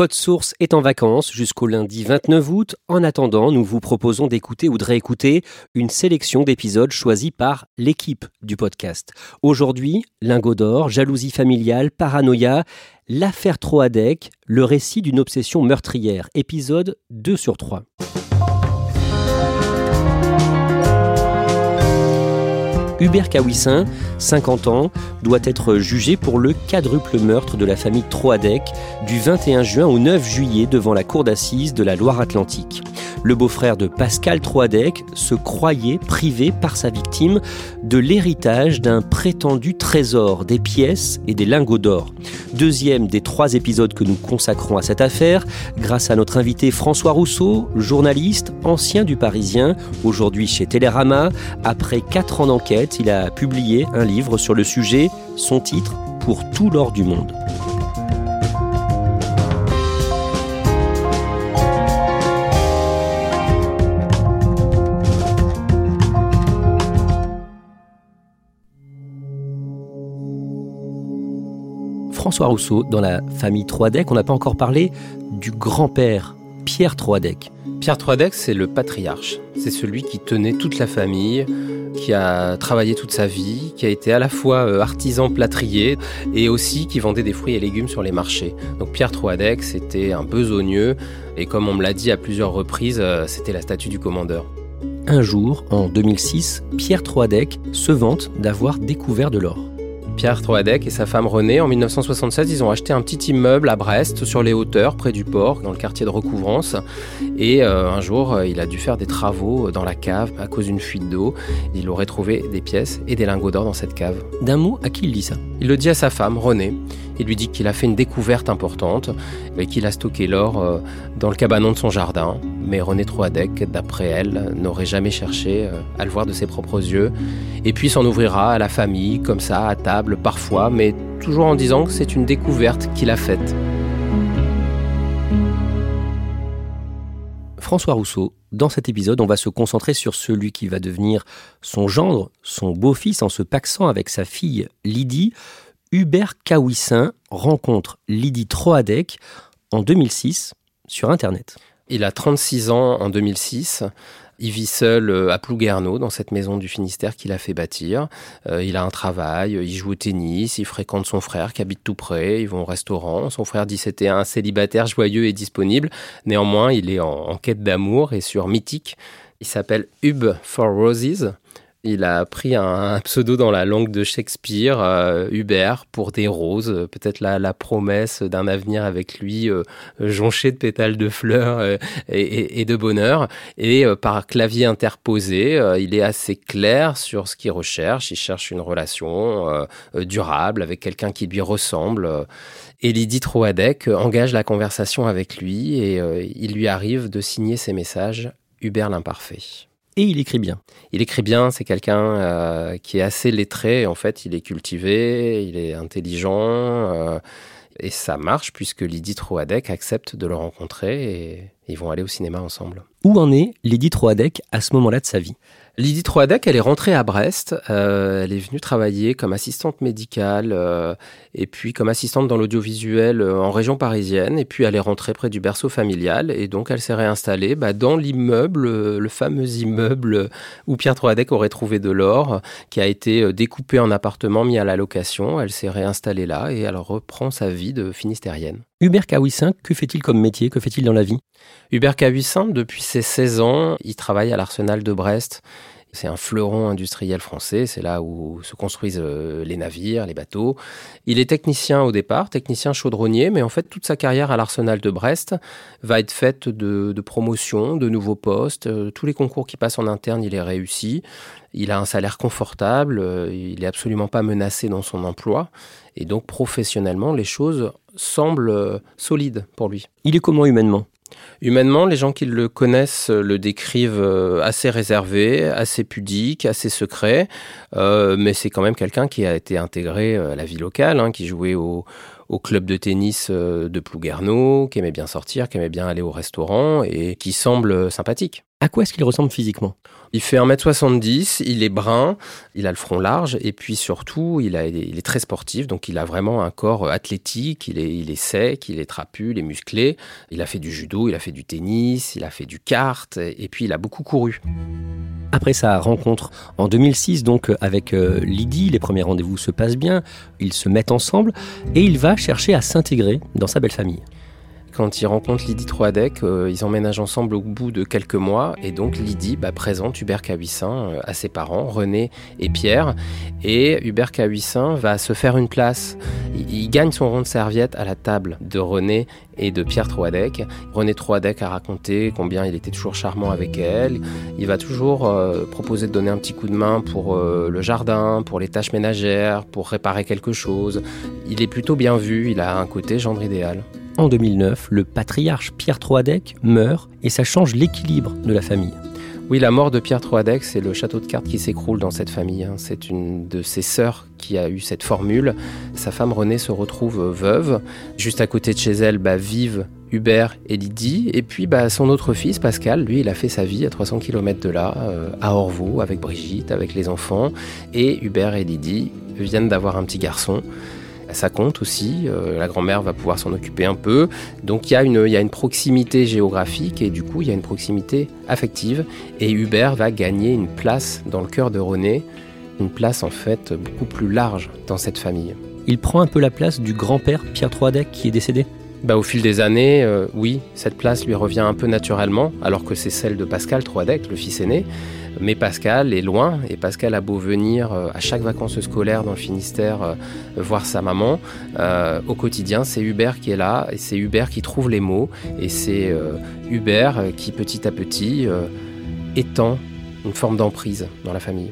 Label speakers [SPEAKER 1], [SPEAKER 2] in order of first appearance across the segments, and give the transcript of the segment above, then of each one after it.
[SPEAKER 1] Code Source est en vacances jusqu'au lundi 29 août. En attendant, nous vous proposons d'écouter ou de réécouter une sélection d'épisodes choisis par l'équipe du podcast. Aujourd'hui, Lingot d'or, jalousie familiale, paranoïa, l'affaire Troadec, le récit d'une obsession meurtrière, épisode 2 sur 3. Hubert Kawissin, 50 ans, doit être jugé pour le quadruple meurtre de la famille Troadec du 21 juin au 9 juillet devant la cour d'assises de la Loire-Atlantique. Le beau-frère de Pascal Troadec se croyait privé par sa victime de l'héritage d'un prétendu trésor, des pièces et des lingots d'or. Deuxième des trois épisodes que nous consacrons à cette affaire, grâce à notre invité François Rousseau, journaliste, ancien du Parisien, aujourd'hui chez Télérama. Après quatre ans d'enquête, il a publié un sur le sujet, son titre Pour tout l'or du monde. François Rousseau, dans la famille Troadec, on n'a pas encore parlé du grand-père, Pierre Troadec.
[SPEAKER 2] Pierre Troadec, c'est le patriarche. C'est celui qui tenait toute la famille, qui a travaillé toute sa vie, qui a été à la fois euh, artisan plâtrier et aussi qui vendait des fruits et légumes sur les marchés. Donc Pierre Troadec, c'était un besogneux et comme on me l'a dit à plusieurs reprises, euh, c'était la statue du commandeur.
[SPEAKER 1] Un jour, en 2006, Pierre Troadec se vante d'avoir découvert de l'or.
[SPEAKER 2] Pierre Troadec et sa femme Renée, en 1976, ils ont acheté un petit immeuble à Brest, sur les hauteurs, près du port, dans le quartier de Recouvrance. Et euh, un jour, euh, il a dû faire des travaux dans la cave à cause d'une fuite d'eau. Il aurait trouvé des pièces et des lingots d'or dans cette cave.
[SPEAKER 1] D'un mot, à qui il dit ça?
[SPEAKER 2] Il le dit à sa femme, Renée. Il lui dit qu'il a fait une découverte importante et qu'il a stocké l'or euh, dans le cabanon de son jardin. Mais René Troadec, d'après elle, n'aurait jamais cherché à le voir de ses propres yeux. Et puis s'en ouvrira à la famille, comme ça, à table, parfois, mais toujours en disant que c'est une découverte qu'il a faite.
[SPEAKER 1] François Rousseau, dans cet épisode, on va se concentrer sur celui qui va devenir son gendre, son beau-fils, en se paxant avec sa fille Lydie. Hubert Kawissin rencontre Lydie Troadec en 2006 sur Internet.
[SPEAKER 2] Il a 36 ans en 2006. Il vit seul euh, à Plouguerneau, dans cette maison du Finistère qu'il a fait bâtir. Euh, il a un travail, il joue au tennis, il fréquente son frère qui habite tout près, ils vont au restaurant. Son frère dit c'était un célibataire joyeux et disponible. Néanmoins, il est en, en quête d'amour et sur Mythique. Il s'appelle Hub for Roses. Il a pris un, pseudo dans la langue de Shakespeare, euh, Hubert, pour des roses, peut-être la, promesse d'un avenir avec lui euh, jonché de pétales de fleurs euh, et, et, de bonheur. Et par clavier interposé, il est assez clair sur ce qu'il recherche. Il cherche une relation durable avec quelqu'un qui lui ressemble. Et Lydie Troadec engage la conversation avec lui et il lui arrive de signer ses messages Hubert l'imparfait
[SPEAKER 1] et il écrit bien.
[SPEAKER 2] Il écrit bien, c'est quelqu'un euh, qui est assez lettré, en fait, il est cultivé, il est intelligent, euh, et ça marche puisque Lydie Troadec accepte de le rencontrer ils vont aller au cinéma ensemble.
[SPEAKER 1] Où en est Lydie Troadec à ce moment-là de sa vie
[SPEAKER 2] Lydie Troadec, elle est rentrée à Brest. Euh, elle est venue travailler comme assistante médicale euh, et puis comme assistante dans l'audiovisuel euh, en région parisienne. Et puis elle est rentrée près du berceau familial et donc elle s'est réinstallée bah, dans l'immeuble, euh, le fameux immeuble où Pierre Troadec aurait trouvé de l'or, qui a été euh, découpé en appartement, mis à la location. Elle s'est réinstallée là et elle reprend sa vie de finistérienne.
[SPEAKER 1] Hubert Kawissin, que fait-il comme métier? Que fait-il dans la vie?
[SPEAKER 2] Hubert Kawissin, depuis ses 16 ans, il travaille à l'Arsenal de Brest. C'est un fleuron industriel français, c'est là où se construisent euh, les navires, les bateaux. Il est technicien au départ, technicien chaudronnier, mais en fait toute sa carrière à l'Arsenal de Brest va être faite de, promotions, de nouveaux postes. Euh, tous les concours qui passent en interne, il est réussi. Il a un salaire confortable, euh, il est absolument pas menacé dans son emploi. Et donc professionnellement, les choses semblent solides pour lui.
[SPEAKER 1] Il est comment humainement?
[SPEAKER 2] Humainement, les gens qui le connaissent le décrivent euh, assez réservé, assez pudique, assez secret, euh, mais c'est quand même quelqu'un qui a été intégré à la vie locale, hein, qui jouait au, au club de tennis euh, de Plouguerneau, qui aimait bien sortir, qui aimait bien aller au restaurant et qui semble sympathique.
[SPEAKER 1] À quoi est-ce qu'il ressemble physiquement?
[SPEAKER 2] Il fait 1m70, il est brun, il a le front large et puis surtout, il, est très sportif, donc il a vraiment un corps athlétique, il est, il est sec, il est trapu, il est musclé. Il a fait du judo, il a fait du tennis, il a fait du kart et puis il a beaucoup couru.
[SPEAKER 1] Après sa rencontre en 2006, donc avec euh, Lydie, les premiers rendez-vous se passent bien, ils se mettent ensemble et il va chercher à s'intégrer dans sa belle famille.
[SPEAKER 2] Quand il rencontre Lydie Troadec, euh, ils emménagent ensemble au bout de quelques mois et donc Lydie bah, présente Hubert Cahuissin euh, à ses parents, René et Pierre. Et Hubert Cahuissin va se faire une place. Il, gagne son rond de serviette à la table de René et de Pierre Troadec. René Troadec a raconté combien il était toujours charmant avec elle. Il va toujours euh, proposer de donner un petit coup de main pour le jardin, pour les tâches ménagères, pour réparer quelque chose. Il est plutôt bien vu, il a un côté gendre idéal
[SPEAKER 1] en 2009, le patriarche Pierre Troadec meurt et ça change l'équilibre de la famille.
[SPEAKER 2] Oui, la mort de Pierre Troadec, c'est le château de cartes qui s'écroule dans cette famille. Hein. C'est une de ses sœurs qui a eu cette formule. Sa femme Renée se retrouve veuve. Juste à côté de chez elle bah, vivent Hubert et Lydie. Et puis bah, son autre fils, Pascal, lui, il a fait sa vie à 300 km de là, euh, à Orvaux, avec Brigitte, avec les enfants. Et Hubert et Lydie viennent d'avoir un petit garçon ça compte aussi. Euh, la grand-mère va pouvoir s'en occuper un peu. Donc il y, a une, il y a une proximité géographique et du coup il y a une proximité affective. Et Hubert va gagner une place dans le cœur de René, une place en fait beaucoup plus large dans cette famille.
[SPEAKER 1] Il prend un peu la place du grand-père Pierre Troadec qui est décédé?
[SPEAKER 2] Bah, au fil des années, euh, oui, cette place lui revient un peu naturellement, alors que c'est celle de Pascal Troadec, le fils aîné. Mais Pascal est loin et Pascal a beau venir euh, à chaque vacances scolaires dans le Finistère euh, voir sa maman. Euh, au quotidien, c'est Hubert qui est là et c'est Hubert qui trouve les mots et c'est Hubert qui petit à petit étend une forme d'emprise dans la famille.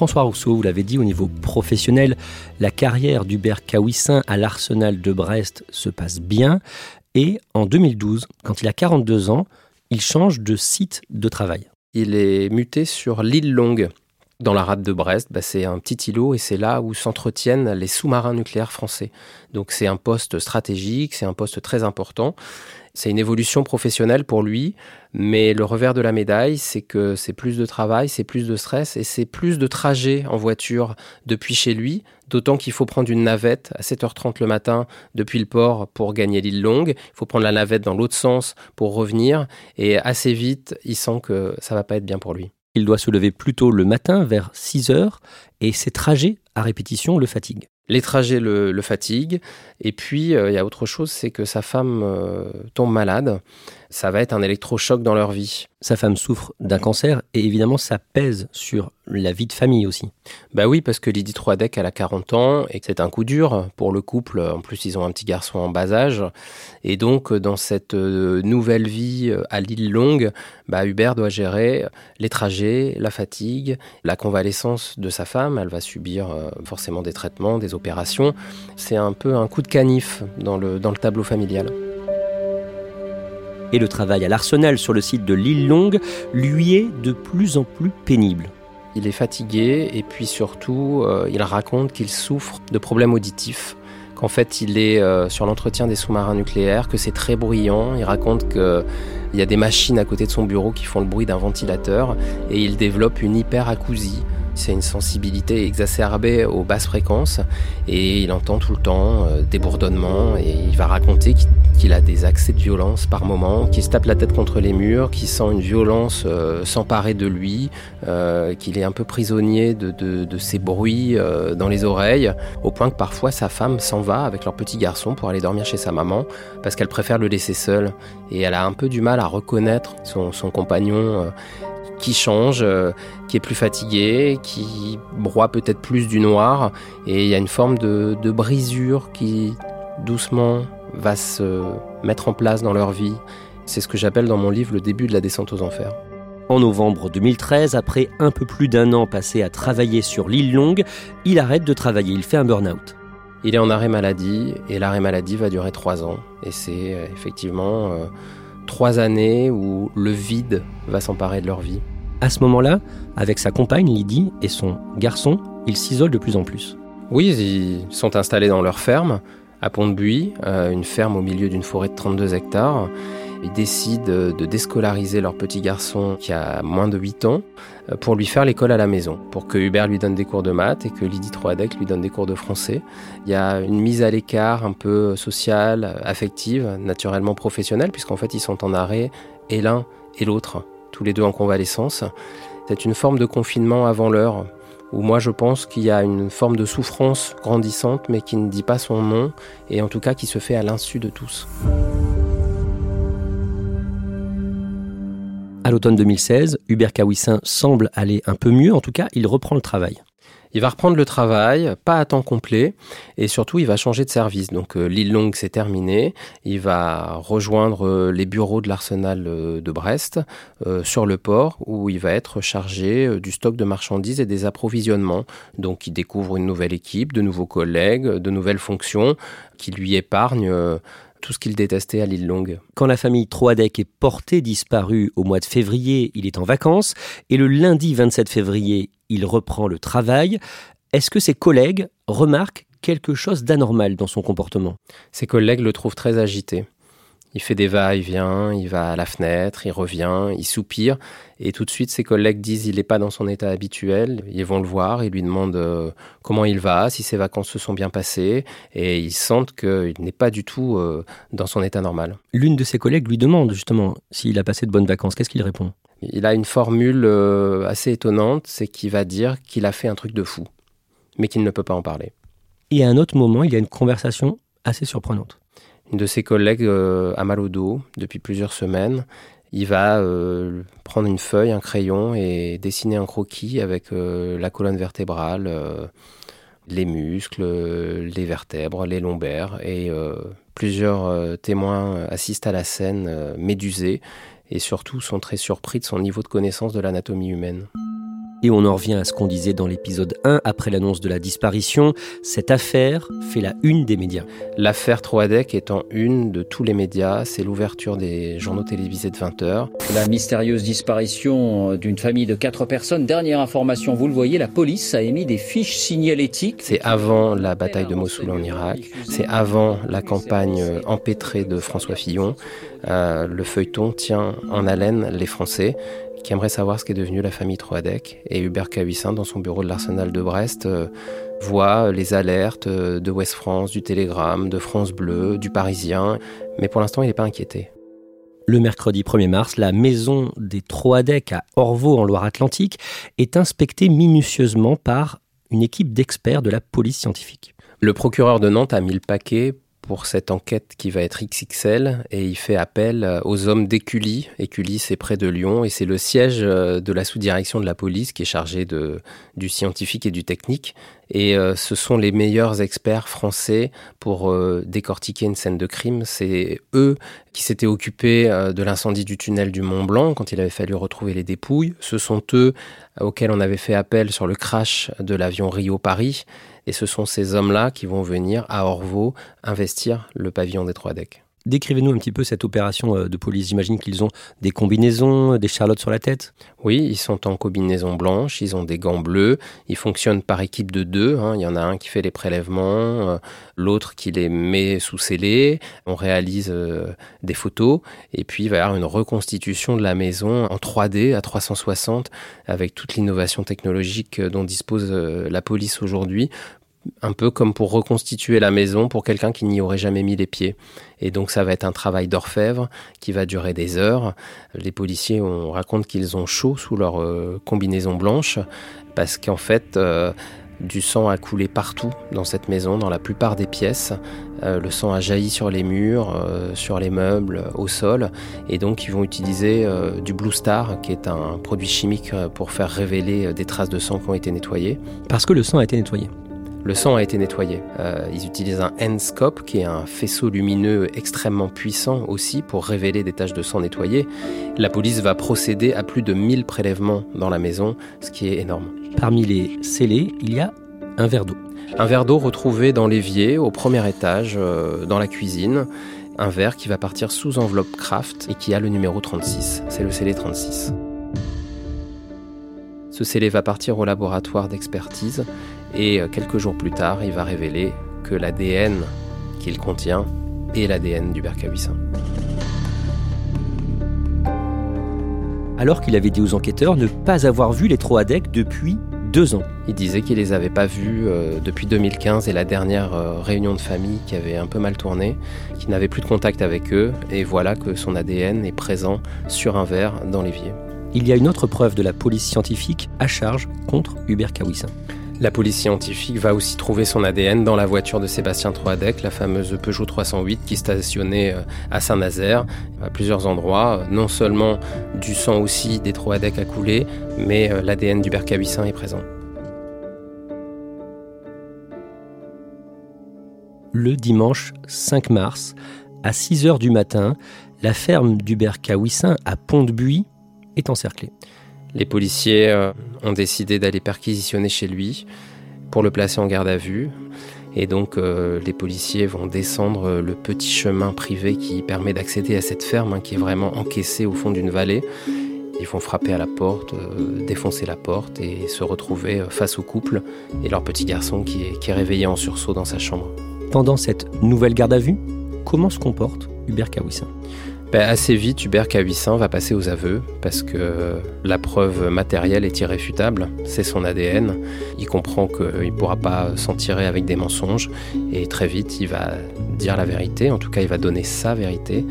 [SPEAKER 1] François Rousseau, vous l'avez dit, au niveau professionnel, la carrière d'Hubert Kawissin à l'Arsenal de Brest se passe bien. Et en 2012, quand il a 42 ans, il change de site de travail.
[SPEAKER 2] Il est muté sur l'île Longue. Dans la rade de Brest, bah, c'est un petit îlot et c'est là où s'entretiennent les sous-marins nucléaires français. Donc c'est un poste stratégique, c'est un poste très important. C'est une évolution professionnelle pour lui, mais le revers de la médaille, c'est que c'est plus de travail, c'est plus de stress et c'est plus de trajets en voiture depuis chez lui, d'autant qu'il faut prendre une navette à 7h30 le matin depuis le port pour gagner l'île longue, il faut prendre la navette dans l'autre sens pour revenir et assez vite, il sent que ça va pas être bien pour lui.
[SPEAKER 1] Il doit se lever plus tôt le matin vers 6 h et ses trajets à répétition le fatiguent.
[SPEAKER 2] Les trajets le, fatiguent. Et puis, euh, il y a autre chose, c'est que sa femme euh, tombe malade. Ça va être un électrochoc dans leur vie.
[SPEAKER 1] Sa femme souffre d'un cancer et évidemment, ça pèse sur la vie de famille aussi.
[SPEAKER 2] Bah oui, parce que Lydie Troadec, elle a 40 ans et c'est un coup dur pour le couple. En plus, ils ont un petit garçon en bas âge. Et donc, dans cette euh, nouvelle vie à l'île longue, bah, Hubert doit gérer les trajets, la fatigue, la convalescence de sa femme. Elle va subir forcément des traitements, des opérations. C'est un peu un coup de canif dans le, dans le tableau familial.
[SPEAKER 1] Et le travail à l'arsenal sur le site de l'île Longue lui est de plus en plus pénible.
[SPEAKER 2] Il est fatigué et puis surtout, euh, il raconte qu'il souffre de problèmes auditifs qu'en fait il est euh, sur l'entretien des sous-marins nucléaires, que c'est très bruyant. Il raconte qu'il y a des machines à côté de son bureau qui font le bruit d'un ventilateur et il développe une hyperacousie. C'est une sensibilité exacerbée aux basses fréquences et il entend tout le temps euh, des bourdonnements et il va raconter qu'il a des accès de violence par moment, qu'il se tape la tête contre les murs, qu'il sent une violence euh, s'emparer de lui, euh, qu'il est un peu prisonnier de, de, ces bruits euh, dans les oreilles, au point que parfois sa femme s'en va avec leur petit garçon pour aller dormir chez sa maman, parce qu'elle préfère le laisser seul. Et elle a un peu du mal à reconnaître son, compagnon qui change, qui est plus fatigué, qui broie peut-être plus du noir, et il y a une forme de, de brisure qui doucement va se mettre en place dans leur vie. C'est ce que j'appelle dans mon livre le début de la descente aux enfers.
[SPEAKER 1] En novembre 2013, après un peu plus d'un an passé à travailler sur l'île Longue, il arrête de travailler, il fait un burn-out.
[SPEAKER 2] Il est en arrêt maladie et l'arrêt maladie va durer trois ans. Et c'est euh, effectivement euh, trois années où le vide va s'emparer de leur vie.
[SPEAKER 1] À ce moment-là, avec sa compagne Lydie et son garçon, ils s'isolent de plus en plus.
[SPEAKER 2] Oui, ils sont installés dans leur ferme à Pont-de-Buis, euh, une ferme au milieu d'une forêt de 32 hectares. Ils décident de déscolariser leur petit garçon qui a moins de 8 ans euh, pour lui faire l'école à la maison, pour que Hubert lui donne des cours de maths et que Lydie Troadec lui donne des cours de français. Il y a une mise à l'écart un peu sociale, affective, naturellement professionnelle, puisqu'en fait ils sont en arrêt et l'un et l'autre, tous les deux en convalescence. C'est une forme de confinement avant l'heure où moi je pense qu'il y a une forme de souffrance grandissante mais qui ne dit pas son nom et en tout cas qui se fait à l'insu de tous.
[SPEAKER 1] À l'automne 2016, Hubert Kawissin semble aller un peu mieux, en tout cas il reprend le travail.
[SPEAKER 2] Il va reprendre le travail, pas à temps complet, et surtout il va changer de service. Donc euh, l'île longue c'est terminé, il va rejoindre euh, les bureaux de l'arsenal euh, de Brest sur le port où il va être chargé du stock de marchandises et des approvisionnements. Donc il découvre une nouvelle équipe, de nouveaux collègues, de nouvelles fonctions qui lui épargnent tout ce qu'il détestait à l'île Longue.
[SPEAKER 1] Quand la famille Troadec est portée disparue au mois de février, il est en vacances, et le lundi 27 février, il reprend le travail. Est-ce que ses collègues remarquent quelque chose d'anormal dans son comportement?
[SPEAKER 2] Ses collègues le trouvent très agité. Il fait des va-et-vient, il va à la fenêtre, il revient, il soupire, et tout de suite ses collègues disent il n'est pas dans son état habituel. Ils vont le voir, ils lui demandent euh, comment il va, si ses vacances se sont bien passées, et ils sentent qu'il n'est pas du tout euh, dans son état normal.
[SPEAKER 1] L'une de ses collègues lui demande justement s'il a passé de bonnes vacances. Qu'est-ce qu'il répond?
[SPEAKER 2] Il a une formule euh, assez étonnante, c'est qu'il va dire qu'il a fait un truc de fou, mais qu'il ne peut pas en parler.
[SPEAKER 1] Et à un autre moment, il y a une conversation assez surprenante.
[SPEAKER 2] Une de ses collègues euh, a mal au dos depuis plusieurs semaines. Il va euh, prendre une feuille, un crayon et dessiner un croquis avec euh, la colonne vertébrale, les muscles, les vertèbres, les lombaires. Et plusieurs témoins assistent à la scène médusés et surtout sont très surpris de son niveau de connaissance de l'anatomie humaine.
[SPEAKER 1] Et on en revient à ce qu'on disait dans l'épisode 1 après l'annonce de la disparition. Cette affaire fait la une des médias.
[SPEAKER 2] L'affaire Troadec étant une de tous les médias, c'est l'ouverture des journaux télévisés de 20 heures.
[SPEAKER 3] La mystérieuse disparition d'une famille de quatre personnes. Dernière information, vous le voyez, la police a émis des fiches signalétiques.
[SPEAKER 2] C'est avant la bataille de Mossoul en Irak. C'est avant la campagne empêtrée de François Fillon. Euh, le feuilleton tient en haleine les Français qui aimerait savoir ce qu'est devenu la famille Troadec. Et Hubert Cahuissin, dans son bureau de l'Arsenal de Brest, euh, voit les alertes euh, de West France, du Télégramme, de France Bleu, du Parisien, mais pour l'instant, il n'est pas inquiété.
[SPEAKER 1] Le mercredi 1er mars, la maison des Troadec à Orvaux en Loire-Atlantique est inspectée minutieusement par une équipe d'experts de la police scientifique.
[SPEAKER 2] Le procureur de Nantes a mis le paquet pour cette enquête qui va être XXL et il fait appel euh, aux hommes d'Écully. Écully, c'est près de Lyon et c'est le siège euh, de la sous-direction de la police qui est chargé de, du scientifique et du technique. Et euh, ce sont les meilleurs experts français pour décortiquer une scène de crime. C'est eux qui s'étaient occupés de l'incendie du tunnel du Mont Blanc quand il avait fallu retrouver les dépouilles. Ce sont eux auxquels on avait fait appel sur le crash de l'avion Rio-Paris. Et ce sont ces hommes-là qui vont venir à Orvaux investir le pavillon des trois decks.
[SPEAKER 1] Décrivez-nous un petit peu cette opération euh, de police. J'imagine qu'ils ont des combinaisons, des charlottes sur la tête
[SPEAKER 2] Oui, ils sont en combinaison blanche, ils ont des gants bleus, ils fonctionnent par équipe de deux. Hein. Il y en a un qui fait les prélèvements, euh, l'autre qui les met sous scellés. On réalise euh, des photos et puis il va y avoir une reconstitution de la maison en 3D à 360 avec toute l'innovation technologique dont dispose la police aujourd'hui un peu comme pour reconstituer la maison pour quelqu'un qui n'y aurait jamais mis les pieds. Et donc ça va être un travail d'orfèvre qui va durer des heures. Les policiers on raconte qu'ils ont chaud sous leur euh, combinaison blanche parce qu'en fait euh, du sang a coulé partout dans cette maison, dans la plupart des pièces. Euh, le sang a jailli sur les murs, sur les meubles, au sol. Et donc ils vont utiliser du Blue Star, qui est un produit chimique pour faire révéler des traces de sang qui ont été nettoyées.
[SPEAKER 1] Parce que le sang a été nettoyé
[SPEAKER 2] le sang a été nettoyé. Euh, ils utilisent un N-scope, qui est un faisceau lumineux extrêmement puissant aussi pour révéler des taches de sang nettoyées. La police va procéder à plus de 1000 prélèvements dans la maison, ce qui est énorme.
[SPEAKER 1] Parmi les scellés, il y a un verre d'eau.
[SPEAKER 2] Un verre d'eau retrouvé dans l'évier, au premier étage, euh, dans la cuisine. Un verre qui va partir sous enveloppe craft et qui a le numéro 36. C'est le scellé 36. Ce scellé va partir au laboratoire d'expertise et euh, quelques jours plus tard, il va révéler que l'ADN qu'il contient est l'ADN du bercawissin.
[SPEAKER 1] Alors qu'il avait dit aux enquêteurs ne pas avoir vu les Troadec depuis deux ans.
[SPEAKER 2] Il disait qu'il les avait pas vus euh, depuis 2015 et la dernière euh, réunion de famille qui avait un peu mal tourné, qu'il n'avait plus de contact avec eux, et voilà que son ADN est présent sur un verre dans l'évier.
[SPEAKER 1] Il y a une autre preuve de la police scientifique à charge contre Hubert Kawissin.
[SPEAKER 2] La police scientifique va aussi trouver son ADN dans la voiture de Sébastien Troadec, la fameuse Peugeot 308 qui stationnait euh, à Saint-Nazaire, à plusieurs endroits. Non seulement du sang aussi des Troadec a coulé, mais euh, l'ADN du Bercabissin est présent.
[SPEAKER 1] Le dimanche 5 mars, à 6 h du matin, la ferme du Bercawissin à Pont-de-Buis est encerclée.
[SPEAKER 2] Les policiers euh, ont décidé d'aller perquisitionner chez lui pour le placer en garde à vue. Et donc euh, les policiers vont descendre euh, le petit chemin privé qui permet d'accéder à cette ferme hein, qui est vraiment encaissée au fond d'une vallée. Ils vont frapper à la porte, défoncer la porte et se retrouver face au couple et leur petit garçon qui est, qui est réveillé en sursaut dans sa chambre.
[SPEAKER 1] Pendant cette nouvelle garde à vue, comment se comporte Hubert Kawissin?
[SPEAKER 2] Ben, assez vite, Hubert Kawissin va passer aux aveux parce que la preuve matérielle est irréfutable, c'est son ADN. Il comprend qu'il ne pourra pas s'en tirer avec des mensonges et très vite il va dire la vérité, en tout cas il va donner sa vérité.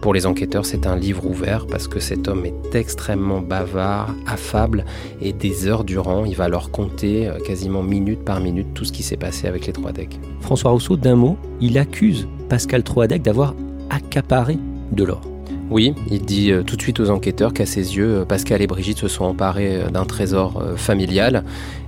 [SPEAKER 2] Pour les enquêteurs, c'est un livre ouvert parce que cet homme est extrêmement bavard, affable et des heures durant, il va leur compter euh, quasiment minute par minute tout ce qui s'est passé avec les trois decks.
[SPEAKER 1] François Rousseau, d'un mot, il accuse Pascal Troadec d'avoir accaparé de l'or.
[SPEAKER 2] Oui, il dit euh, tout de suite aux enquêteurs qu'à ses yeux, euh, Pascal et Brigitte se sont emparés euh, d'un trésor familial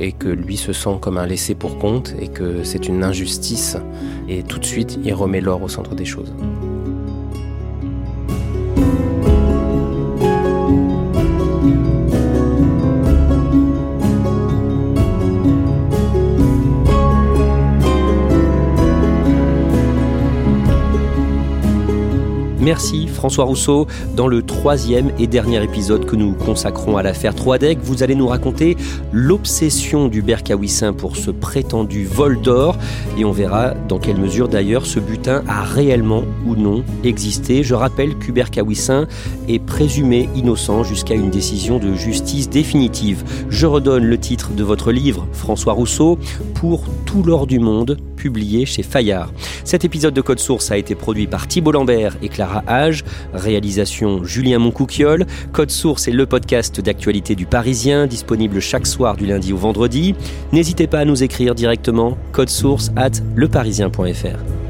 [SPEAKER 2] et que lui se sent comme un laissé pour compte et que c'est une injustice. Et tout de suite, il remet l'or au centre des choses.
[SPEAKER 1] Merci François Rousseau. Dans le troisième et dernier épisode que nous consacrons à l'affaire Troadec, vous allez nous raconter l'obsession du Berkawissin pour ce prétendu vol d'or et on verra dans quelle mesure d'ailleurs ce butin a réellement ou non existé. Je rappelle qu'Hubert Kawissin est présumé innocent jusqu'à une décision de justice définitive. Je redonne le titre de votre livre, François Rousseau, pour tout l'or du monde, publié chez Fayard. Cet épisode de Code Source a été produit par Thibault Lambert et Clara Hage, réalisation Julien Moncouquiole. Code Source est le podcast d'actualité du Parisien, disponible chaque soir du lundi au vendredi. N'hésitez pas à nous écrire directement code source at leparisien.fr.